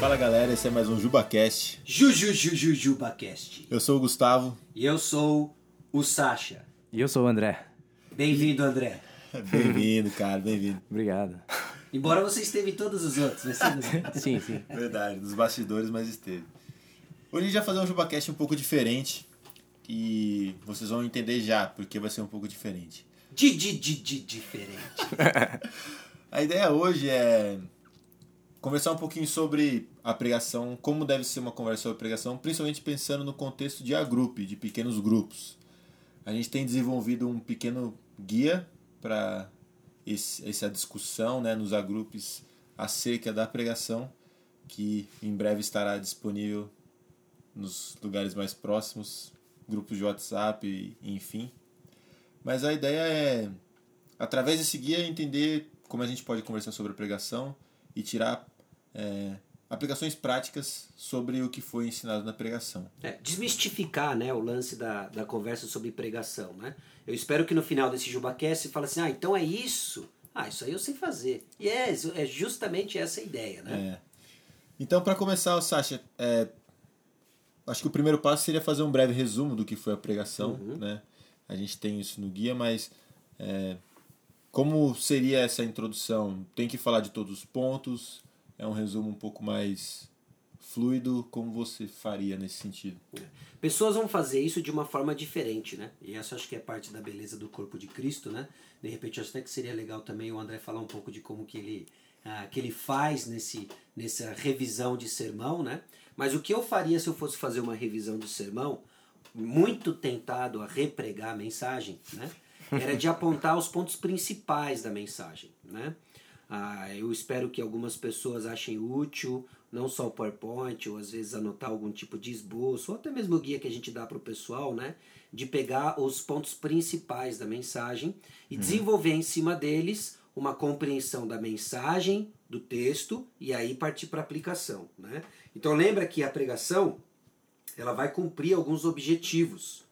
Fala galera, esse é mais um JubaCast. JujujujujubaCast. Eu sou o Gustavo. E eu sou o Sasha. E eu sou o André. Bem-vindo, André. Bem-vindo, cara, bem-vindo. Obrigado. Embora você esteve em todos os outros, né? sim, sim. Verdade, dos bastidores, mas esteve. Hoje a gente vai fazer um JubaCast um pouco diferente. E vocês vão entender já, porque vai ser um pouco diferente. Di, di, di, di, diferente. a ideia hoje é conversar um pouquinho sobre a pregação, como deve ser uma conversa sobre a pregação, principalmente pensando no contexto de agrup, de pequenos grupos. A gente tem desenvolvido um pequeno guia para essa discussão né, nos agrupes acerca da pregação, que em breve estará disponível nos lugares mais próximos, grupos de WhatsApp, enfim. Mas a ideia é, através desse guia, entender como a gente pode conversar sobre a pregação e tirar é, aplicações práticas sobre o que foi ensinado na pregação. É, desmistificar né, o lance da, da conversa sobre pregação. Né? Eu espero que no final desse JubaCast você fale assim, ah, então é isso? Ah, isso aí eu sei fazer. E é, é justamente essa a ideia. Né? É. Então, para começar, Sasha, é, acho que o primeiro passo seria fazer um breve resumo do que foi a pregação. Uhum. Né? A gente tem isso no guia, mas é, como seria essa introdução? Tem que falar de todos os pontos? É um resumo um pouco mais fluido, como você faria nesse sentido? Pessoas vão fazer isso de uma forma diferente, né? E essa acho que é parte da beleza do corpo de Cristo, né? De repente acho até que seria legal também o André falar um pouco de como que ele, ah, que ele faz nesse, nessa revisão de sermão, né? Mas o que eu faria se eu fosse fazer uma revisão de sermão, muito tentado a repregar a mensagem, né? Era de apontar os pontos principais da mensagem, né? Ah, eu espero que algumas pessoas achem útil não só o PowerPoint, ou às vezes anotar algum tipo de esboço, ou até mesmo o guia que a gente dá para o pessoal, né? De pegar os pontos principais da mensagem e uhum. desenvolver em cima deles uma compreensão da mensagem, do texto, e aí partir para aplicação, né? Então lembra que a pregação ela vai cumprir alguns objetivos,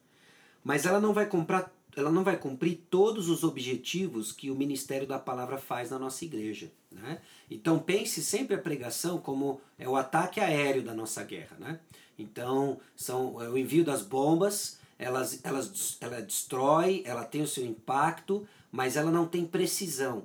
mas ela não vai comprar ela não vai cumprir todos os objetivos que o ministério da palavra faz na nossa igreja. Né? Então pense sempre a pregação como é o ataque aéreo da nossa guerra. Né? Então são é o envio das bombas, elas, elas, ela destrói, ela tem o seu impacto, mas ela não tem precisão.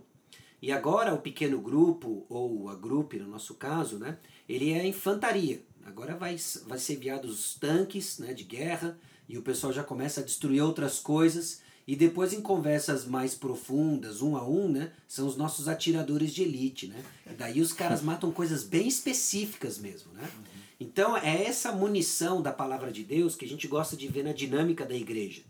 E agora o pequeno grupo, ou a grupo no nosso caso, né, ele é infantaria. Agora vai, vai ser enviados os tanques né, de guerra, e o pessoal já começa a destruir outras coisas e depois em conversas mais profundas, um a um, né, são os nossos atiradores de elite, né? E daí os caras matam coisas bem específicas mesmo, né? Então é essa munição da palavra de Deus que a gente gosta de ver na dinâmica da igreja.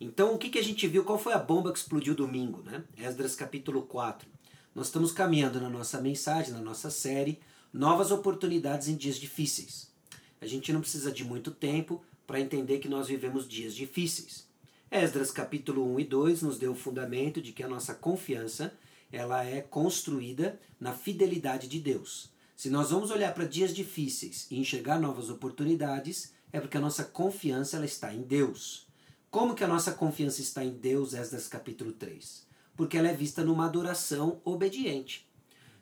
Então o que, que a gente viu? Qual foi a bomba que explodiu domingo, né? Esdras capítulo 4. Nós estamos caminhando na nossa mensagem, na nossa série, novas oportunidades em dias difíceis. A gente não precisa de muito tempo para entender que nós vivemos dias difíceis. Esdras capítulo 1 e 2 nos deu o fundamento de que a nossa confiança ela é construída na fidelidade de Deus. Se nós vamos olhar para dias difíceis e enxergar novas oportunidades, é porque a nossa confiança ela está em Deus. Como que a nossa confiança está em Deus, Esdras capítulo 3? Porque ela é vista numa adoração obediente.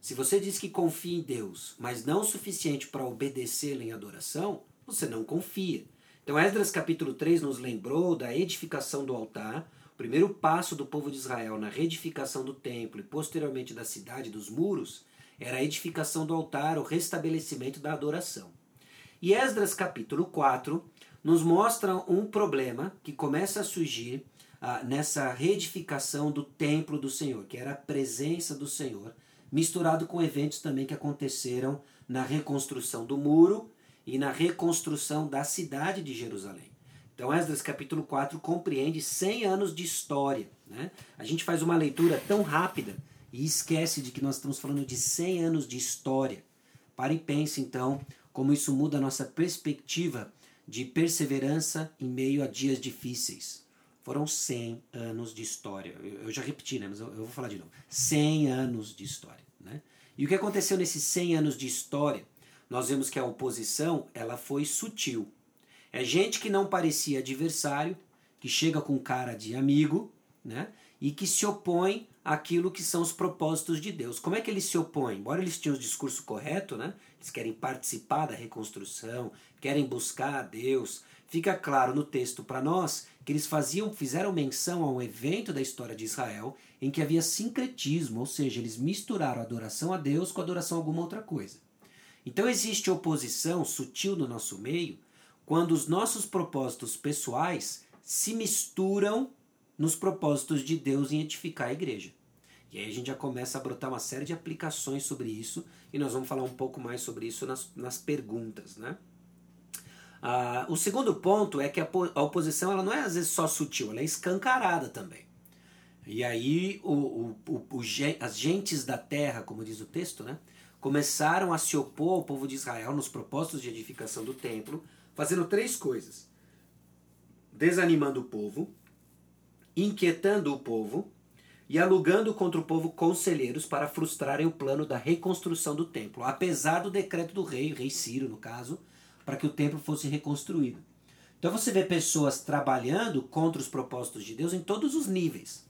Se você diz que confia em Deus, mas não o suficiente para obedecê-lo em adoração, você não confia. Então, Esdras capítulo 3 nos lembrou da edificação do altar, o primeiro passo do povo de Israel na reedificação do templo e posteriormente da cidade dos muros era a edificação do altar, o restabelecimento da adoração. E Esdras capítulo 4 nos mostra um problema que começa a surgir ah, nessa reedificação do templo do Senhor, que era a presença do Senhor, misturado com eventos também que aconteceram na reconstrução do muro e na reconstrução da cidade de Jerusalém. Então, Esdras capítulo 4 compreende 100 anos de história. Né? A gente faz uma leitura tão rápida e esquece de que nós estamos falando de 100 anos de história. Pare e pense, então, como isso muda a nossa perspectiva de perseverança em meio a dias difíceis. Foram 100 anos de história. Eu já repeti, né? mas eu, vou falar de novo. 100 anos de história. Né? E o que aconteceu nesses 100 anos de história nós vemos que a oposição ela foi sutil. É gente que não parecia adversário, que chega com cara de amigo, né? E que se opõe aquilo que são os propósitos de Deus. Como é que eles se opõem? Embora eles tenham o discurso correto, né? eles querem participar da reconstrução, querem buscar a Deus, fica claro no texto para nós que eles faziam, fizeram menção a um evento da história de Israel em que havia sincretismo, ou seja, eles misturaram a adoração a Deus com a adoração a alguma outra coisa. Então existe oposição sutil no nosso meio quando os nossos propósitos pessoais se misturam nos propósitos de Deus em edificar a igreja. E aí a gente já começa a brotar uma série de aplicações sobre isso e nós vamos falar um pouco mais sobre isso nas, nas perguntas, né? Ah, o segundo ponto é que a, a, oposição ela não é às vezes só sutil, ela é escancarada também. E aí o, o, o, as gentes da terra, como diz o texto, né, começaram a se opor ao povo de Israel nos propósitos de edificação do templo, fazendo três coisas: desanimando o povo, inquietando o povo e alugando contra o povo conselheiros para frustrarem o plano da reconstrução do templo, apesar do decreto do rei, rei Ciro no caso, para que o templo fosse reconstruído. Então você vê pessoas trabalhando contra os propósitos de Deus em todos os níveis.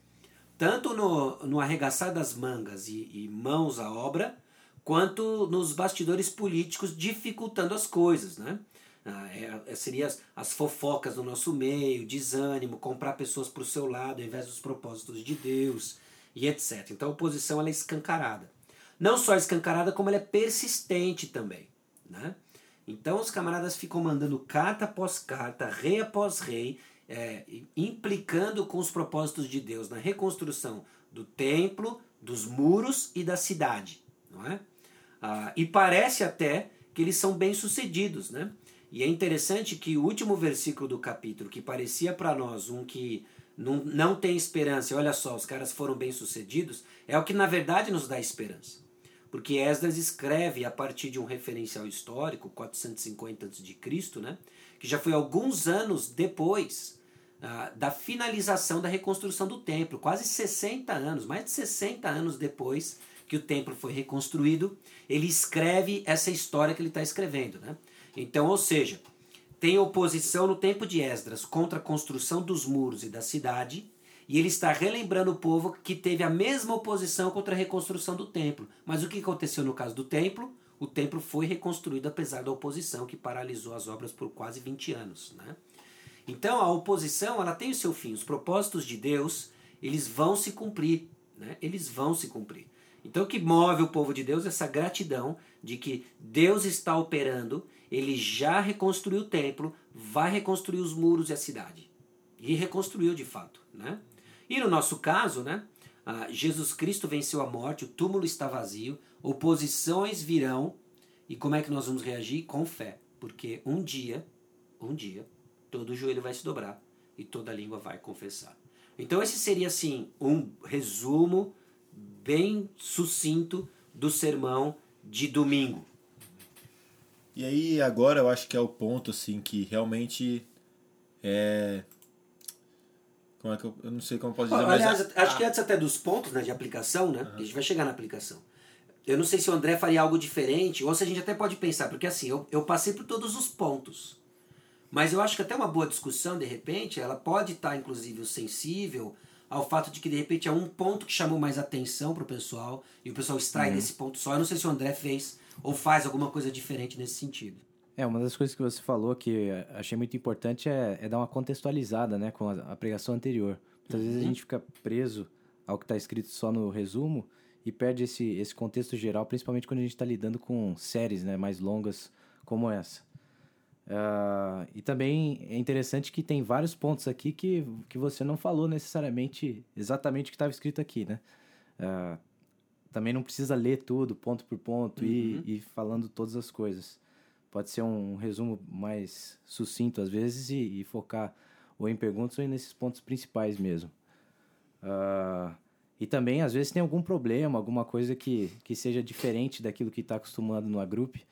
Tanto no, no arregaçar das mangas e, e mãos à obra, quanto nos bastidores políticos dificultando as coisas. Né? Ah, é, é, seria as, as, fofocas no nosso meio, desânimo, comprar pessoas para o seu lado ao invés dos propósitos de Deus e etc. Então a oposição ela é escancarada. Não só escancarada, como ela é persistente também. Né? Então os camaradas ficam mandando carta após carta, rei após rei, é, implicando com os propósitos de Deus na reconstrução do templo, dos muros e da cidade. Não é? Ah, e parece até que eles são bem-sucedidos. Né? E é interessante que o último versículo do capítulo, que parecia para nós um que não, não tem esperança, olha só, os caras foram bem-sucedidos, é o que na verdade nos dá esperança. Porque Esdras escreve a partir de um referencial histórico, 450 a.C., né, que já foi alguns anos depois uh, da finalização da reconstrução do templo, quase 60 anos, mais de 60 anos depois que o templo foi reconstruído, ele escreve essa história que ele está escrevendo. Né? Então, ou seja, tem oposição no tempo de Esdras contra a construção dos muros e da cidade, e ele está relembrando o povo que teve a mesma oposição contra a reconstrução do templo. Mas o que aconteceu no caso do templo? O templo foi reconstruído apesar da oposição que paralisou as obras por quase 20 anos. Né? Então a oposição ela tem o seu fim. Os propósitos de Deus eles vão se cumprir. Né? Eles vão se cumprir. Então o que move o povo de Deus é essa gratidão de que Deus está operando, ele já reconstruiu o templo, vai reconstruir os muros e a cidade. E reconstruiu de fato. Né? E no nosso caso, né, Jesus Cristo venceu a morte, o túmulo está vazio, oposições virão, e como é que nós vamos reagir? Com fé, porque um dia, um dia, todo joelho vai se dobrar e toda língua vai confessar. Então esse seria assim um resumo bem sucinto do sermão de domingo. E aí agora eu acho que é o ponto assim que realmente é como é que eu, eu não sei como posso dizer, Aliás, mas... acho que antes até dos pontos né, de aplicação, né? Uhum. A gente vai chegar na aplicação. Eu não sei se o André faria algo diferente, ou se a gente até pode pensar, porque assim, eu, eu passei por todos os pontos. Mas eu acho que até uma boa discussão, de repente, ela pode estar, inclusive, sensível ao fato de que, de repente, é um ponto que chamou mais atenção para o pessoal, e o pessoal extrai uhum. desse ponto só. Eu não sei se o André fez ou faz alguma coisa diferente nesse sentido. É, uma das coisas que você falou que achei muito importante é, é dar uma contextualizada né, com a, a pregação anterior. Muitas uhum. vezes a uhum. gente fica preso ao que está escrito só no resumo e perde esse, esse contexto geral, principalmente quando a gente está lidando com séries né, mais longas como essa. Uh, e também é interessante que tem vários pontos aqui que, que você não falou necessariamente exatamente o que estava escrito aqui, né? Uh, também não precisa ler tudo, ponto por ponto, uhum. e, e falando todas as coisas pode ser um resumo mais sucinto às vezes e, e focar ou em perguntas ou nesses pontos principais mesmo. Uh, e também, às vezes, tem algum problema, alguma coisa que, que seja diferente daquilo que está acostumado no agrup.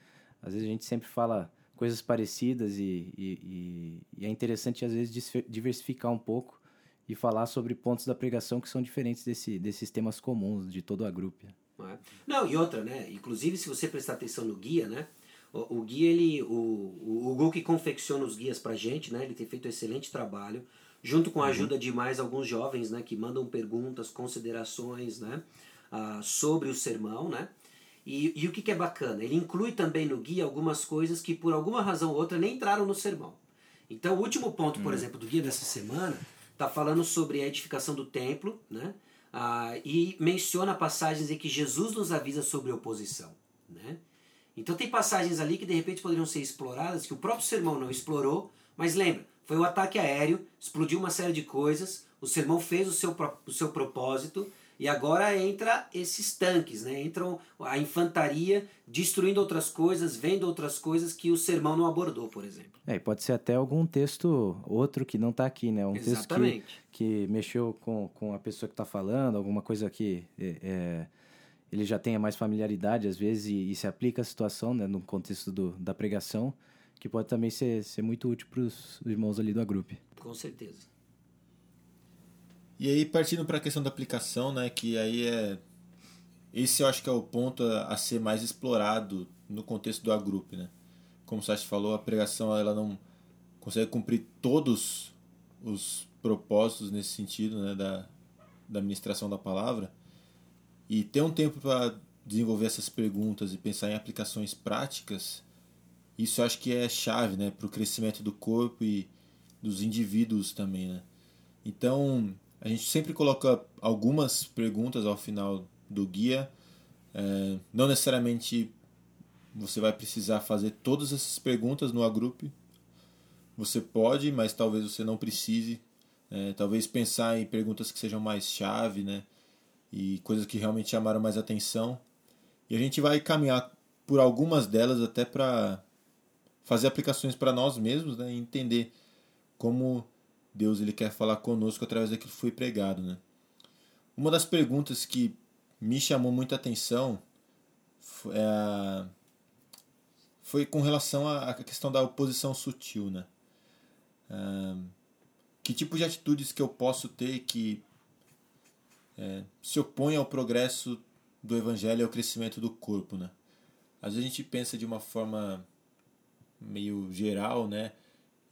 Às vezes a gente sempre fala coisas parecidas e, e, e, é interessante, às vezes, diversificar um pouco e falar sobre pontos da pregação que são diferentes desse, desses temas comuns de todo o agrup. É? Não, e outra, né? Inclusive, se você prestar atenção no guia, né? O, o guia, ele, o, o, o que confecciona os guias pra gente, né? Ele tem feito um excelente trabalho. junto com a ajuda de mais alguns jovens, né, que mandam perguntas, considerações, né, uh, sobre o sermão, né. E, e o que, que é bacana? Ele inclui também no guia algumas coisas que por alguma razão ou outra nem entraram no sermão. Então, o último ponto, por hum. exemplo, do guia dessa semana está falando sobre a edificação do templo, né? Ah, e menciona passagens em que Jesus nos avisa sobre oposição, né? Então tem passagens ali que de repente poderiam ser exploradas que o próprio sermão não explorou, mas lembra, foi o um ataque aéreo, explodiu uma série de coisas, o sermão fez o seu, o seu propósito e agora entra esses tanques, né? Entram a infantaria destruindo outras coisas, vendo outras coisas que o sermão não abordou, por exemplo. É, e pode ser até algum texto outro que não está aqui, né? Um Exatamente. texto que, que mexeu com, com a pessoa que está falando, alguma coisa que é, é, ele já tenha mais familiaridade, às vezes, e, e, se aplica à situação, né? No contexto do, da pregação, que pode também ser, ser muito útil para os irmãos ali do grupo. Com certeza. E aí, partindo para a questão da aplicação, né, que aí é. Esse eu acho que é o ponto a, ser mais explorado no contexto do agrupe, né? Como o Sachi falou, a pregação ela não consegue cumprir todos os propósitos nesse sentido, né, da, da ministração da palavra. E ter um tempo para desenvolver essas perguntas e pensar em aplicações práticas, isso acho que é chave, né, para o crescimento do corpo e dos indivíduos também, né? Então, a gente sempre coloca algumas perguntas ao final do guia. É, não necessariamente você vai precisar fazer todas essas perguntas no agrupe. Você pode, mas talvez você não precise. É, talvez pensar em perguntas que sejam mais chave, né? E coisas que realmente chamaram mais atenção. E a gente vai caminhar por algumas delas até para fazer aplicações para nós mesmos, né? E entender como Deus ele quer falar conosco através daquilo que foi pregado, né? Uma das perguntas que me chamou muita atenção foi, é, foi com relação à questão da oposição sutil, né? É, que tipo de atitudes que eu posso ter que é, se opõe ao progresso do evangelho e ao crescimento do corpo, né? Às vezes a gente pensa de uma forma meio geral, né?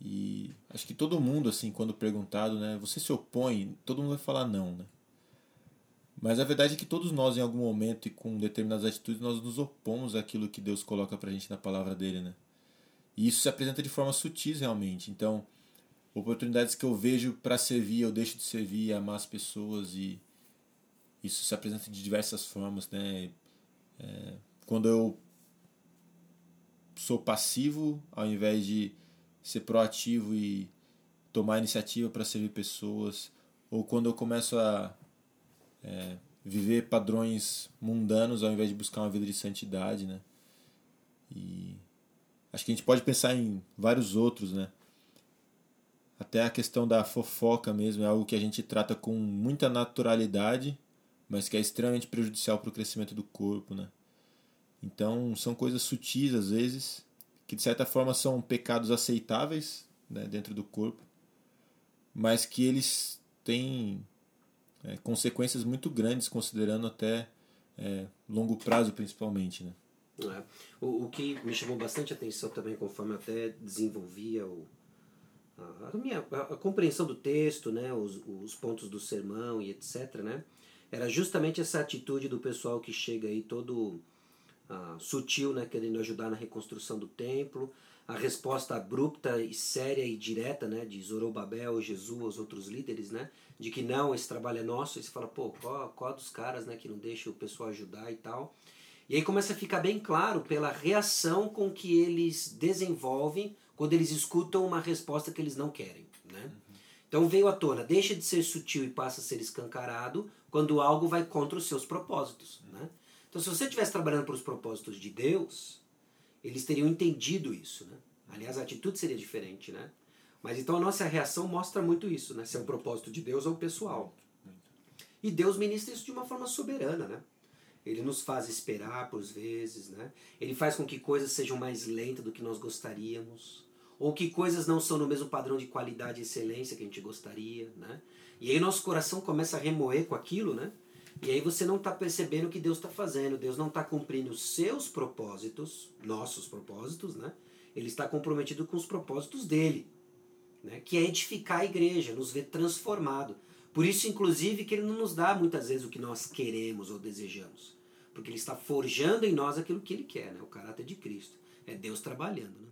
E acho que todo mundo, assim, quando perguntado, né, você se opõe, todo mundo vai falar não, né? Mas a verdade é que todos nós, em algum momento e com determinadas atitudes, nós nos opomos àquilo que Deus coloca pra gente na palavra dele, né? E isso se apresenta de forma sutis, realmente. Então, oportunidades que eu vejo para servir, eu deixo de servir amar as pessoas e isso se apresenta de diversas formas, né? É, quando eu sou passivo, ao invés de ser proativo e tomar iniciativa para servir pessoas, ou quando eu começo a é, viver padrões mundanos ao invés de buscar uma vida de santidade, né? E acho que a gente pode pensar em vários outros, né? Até a questão da fofoca mesmo é algo que a gente trata com muita naturalidade, mas que é extremamente prejudicial para o crescimento do corpo, né? Então são coisas sutis às vezes que de certa forma são pecados aceitáveis né, dentro do corpo, mas que eles têm é, consequências muito grandes, considerando até é, longo prazo principalmente. Né? É. O, o que me chamou bastante atenção também, conforme até desenvolvia o, a, a minha a, a, compreensão do texto, né, os, os pontos do sermão e etc., né, era justamente essa atitude do pessoal que chega aí todo ah, sutil, né, querendo ajudar na reconstrução do templo, a resposta abrupta e séria e direta né, de Zorobabel, Jesus, os outros líderes, né, de que não, esse trabalho é nosso, e você fala, pô, qual, qual dos caras né, que não deixa o pessoal ajudar e tal. E aí começa a ficar bem claro pela reação com que eles desenvolvem quando eles escutam uma resposta que eles não querem. Né? Uhum. Então veio à tona, deixa de ser sutil e passa a ser escancarado quando algo vai contra os seus propósitos. Né? Então, se você estivesse trabalhando para os propósitos de Deus, eles teriam entendido isso, né? Aliás, a atitude seria diferente, né? Mas então a nossa reação mostra muito isso, né? Se é um propósito de Deus ou pessoal. E Deus ministra isso de uma forma soberana, né? Ele nos faz esperar por vezes, né? Ele faz com que coisas sejam mais lentas do que nós gostaríamos, ou que coisas não são no mesmo padrão de qualidade e excelência que a gente gostaria, né? E aí nosso coração começa a remoer com aquilo, né? E aí você não está percebendo o que Deus está fazendo. Deus não está cumprindo os seus propósitos, nossos propósitos, né? Ele está comprometido com os propósitos dele. né? que é edificar a igreja, nos ver transformado. Por isso, inclusive, que ele não nos dá muitas vezes o que nós queremos ou desejamos. Porque ele está forjando em nós aquilo que ele quer, né? o caráter de Cristo. É Deus trabalhando. Né?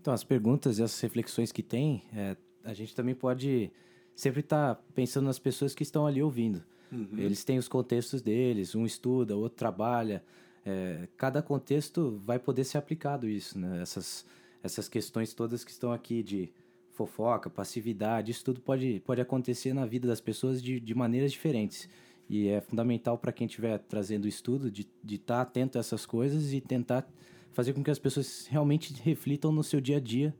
Então, as perguntas e as reflexões que tem, é, a gente também pode sempre estar tá pensando nas pessoas que estão ali ouvindo. Uhum. Eles têm os contextos deles, um estuda, outro trabalha. É, cada contexto vai poder ser aplicado isso, né? Essas, essas questões todas que estão aqui de fofoca, passividade, isso tudo pode, pode acontecer na vida das pessoas de, de maneiras diferentes. E é fundamental para quem estiver trazendo o estudo de estar tá atento a essas coisas e tentar fazer com que as pessoas realmente reflitam no seu dia a dia.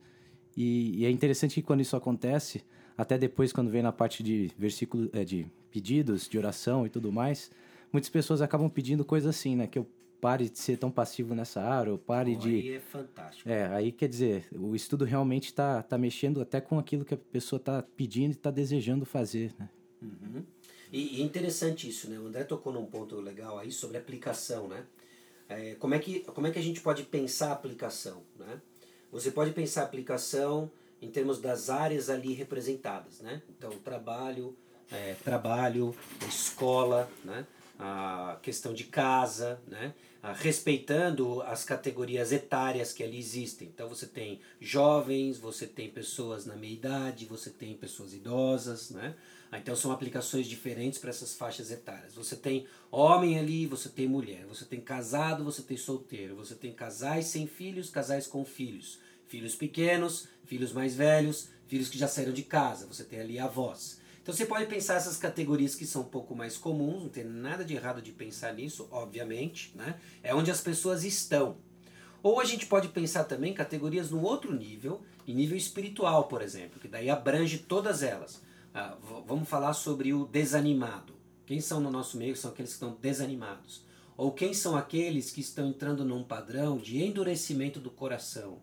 E, e é interessante que quando isso acontece, até depois quando vem na parte de versículo, é, de pedidos, de oração e tudo mais, muitas pessoas acabam pedindo coisas assim, né? Que eu pare de ser tão passivo nessa área, ou pare oh, de. Aí é fantástico. É, aí quer dizer, o estudo realmente está tá mexendo até com aquilo que a pessoa está pedindo e está desejando fazer, né? Uhum. E, e interessante isso, né? O André tocou num ponto legal aí sobre aplicação, né? É, como, é que, como é que a gente pode pensar a aplicação, né? Você pode pensar a aplicação em termos das áreas ali representadas, né? Então, trabalho, é, trabalho, escola, né? a questão de casa, né? respeitando as categorias etárias que ali existem. Então você tem jovens, você tem pessoas na meia idade, você tem pessoas idosas, né? Então são aplicações diferentes para essas faixas etárias. Você tem homem ali, você tem mulher, você tem casado, você tem solteiro, você tem casais sem filhos, casais com filhos, filhos pequenos, filhos mais velhos, filhos que já saíram de casa, você tem ali avós. Então você pode pensar essas categorias que são um pouco mais comuns, não tem nada de errado de pensar nisso, obviamente, né? É onde as pessoas estão. Ou a gente pode pensar também categorias no outro nível, em nível espiritual, por exemplo, que daí abrange todas elas. Ah, vamos falar sobre o desanimado. Quem são no nosso meio são aqueles que estão desanimados. Ou quem são aqueles que estão entrando num padrão de endurecimento do coração.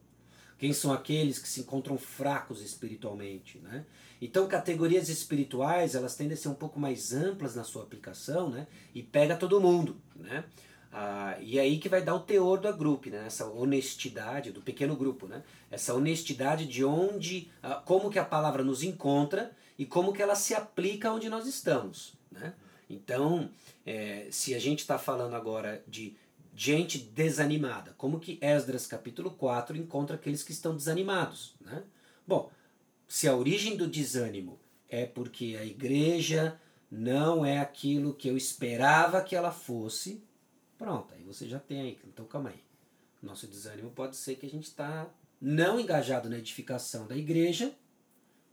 Quem são aqueles que se encontram fracos espiritualmente, né? Então, categorias espirituais, elas tendem a ser um pouco mais amplas na sua aplicação, né? E pega todo mundo, né? Ah, e é aí que vai dar o teor do grupo, né? Essa honestidade do pequeno grupo, né? Essa honestidade de onde, ah, como que a palavra nos encontra e como que ela se aplica onde nós estamos, né? Então, é, se a gente está falando agora de gente desanimada, como que Esdras capítulo 4 encontra aqueles que estão desanimados, né? Bom, se a origem do desânimo é porque a igreja não é aquilo que eu esperava que ela fosse, pronto, aí você já tem aí. Então calma aí. Nosso desânimo pode ser que a gente está não engajado na edificação da igreja,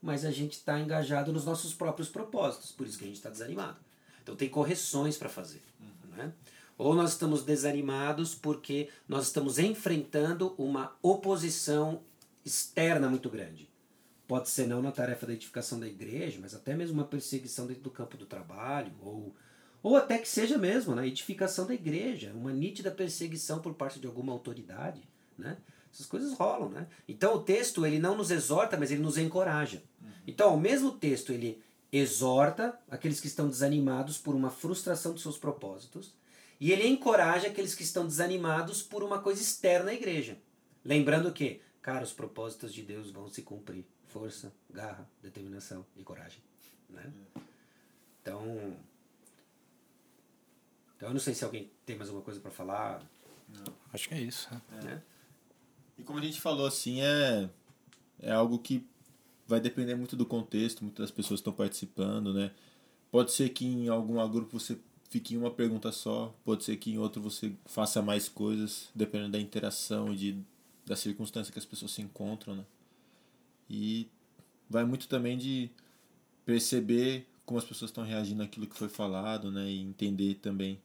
mas a gente está engajado nos nossos próprios propósitos, por isso que a gente está desanimado. Então tem correções para fazer. Uhum. Né? Ou nós estamos desanimados porque nós estamos enfrentando uma oposição externa muito grande. Pode ser não na tarefa da edificação da igreja, mas até mesmo uma perseguição dentro do campo do trabalho, ou, ou até que seja mesmo na edificação da igreja, uma nítida perseguição por parte de alguma autoridade, né? Essas coisas rolam, né? Então o texto ele não nos exorta, mas ele nos encoraja. Então, o mesmo texto ele exorta aqueles que estão desanimados por uma frustração dos seus propósitos, e ele encoraja aqueles que estão desanimados por uma coisa externa à igreja. Lembrando que, cara, os propósitos de Deus vão se cumprir força, garra, determinação e coragem. Né? Então, então eu não sei se alguém tem mais alguma coisa para falar. Não. Acho que é isso. É. Né? E como a gente falou, assim, é, é algo que vai depender muito do contexto, muitas pessoas estão participando, né? Pode ser que em algum grupo você fique em uma pergunta só, pode ser que em outro você faça mais coisas, dependendo da interação e de, da circunstância que as pessoas se encontram, né? E vai muito também de perceber como as pessoas estão reagindo àquilo que foi falado, né? E entender também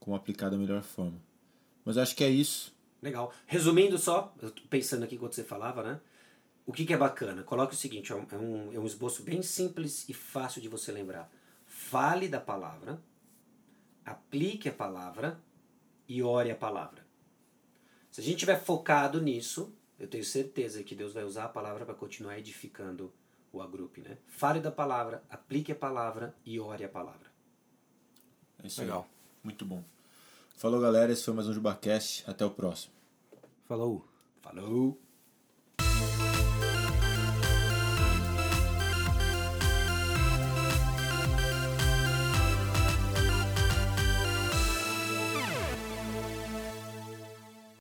como aplicar da melhor forma. Mas acho que é isso. Legal. Resumindo só, eu tô pensando aqui enquanto você falava, né? O que, que é bacana? Coloque o seguinte, é um, é um esboço bem simples e fácil de você lembrar. Fale da palavra, aplique a palavra e ore a palavra. Se a gente estiver focado nisso, eu tenho certeza que Deus vai usar a palavra para continuar edificando o agrupe, né? Fale da palavra, aplique a palavra e ore a palavra. É isso Legal. Aí. Muito bom. Falou, galera. Esse foi mais um JubaCast. Até o próximo. Falou. Falou.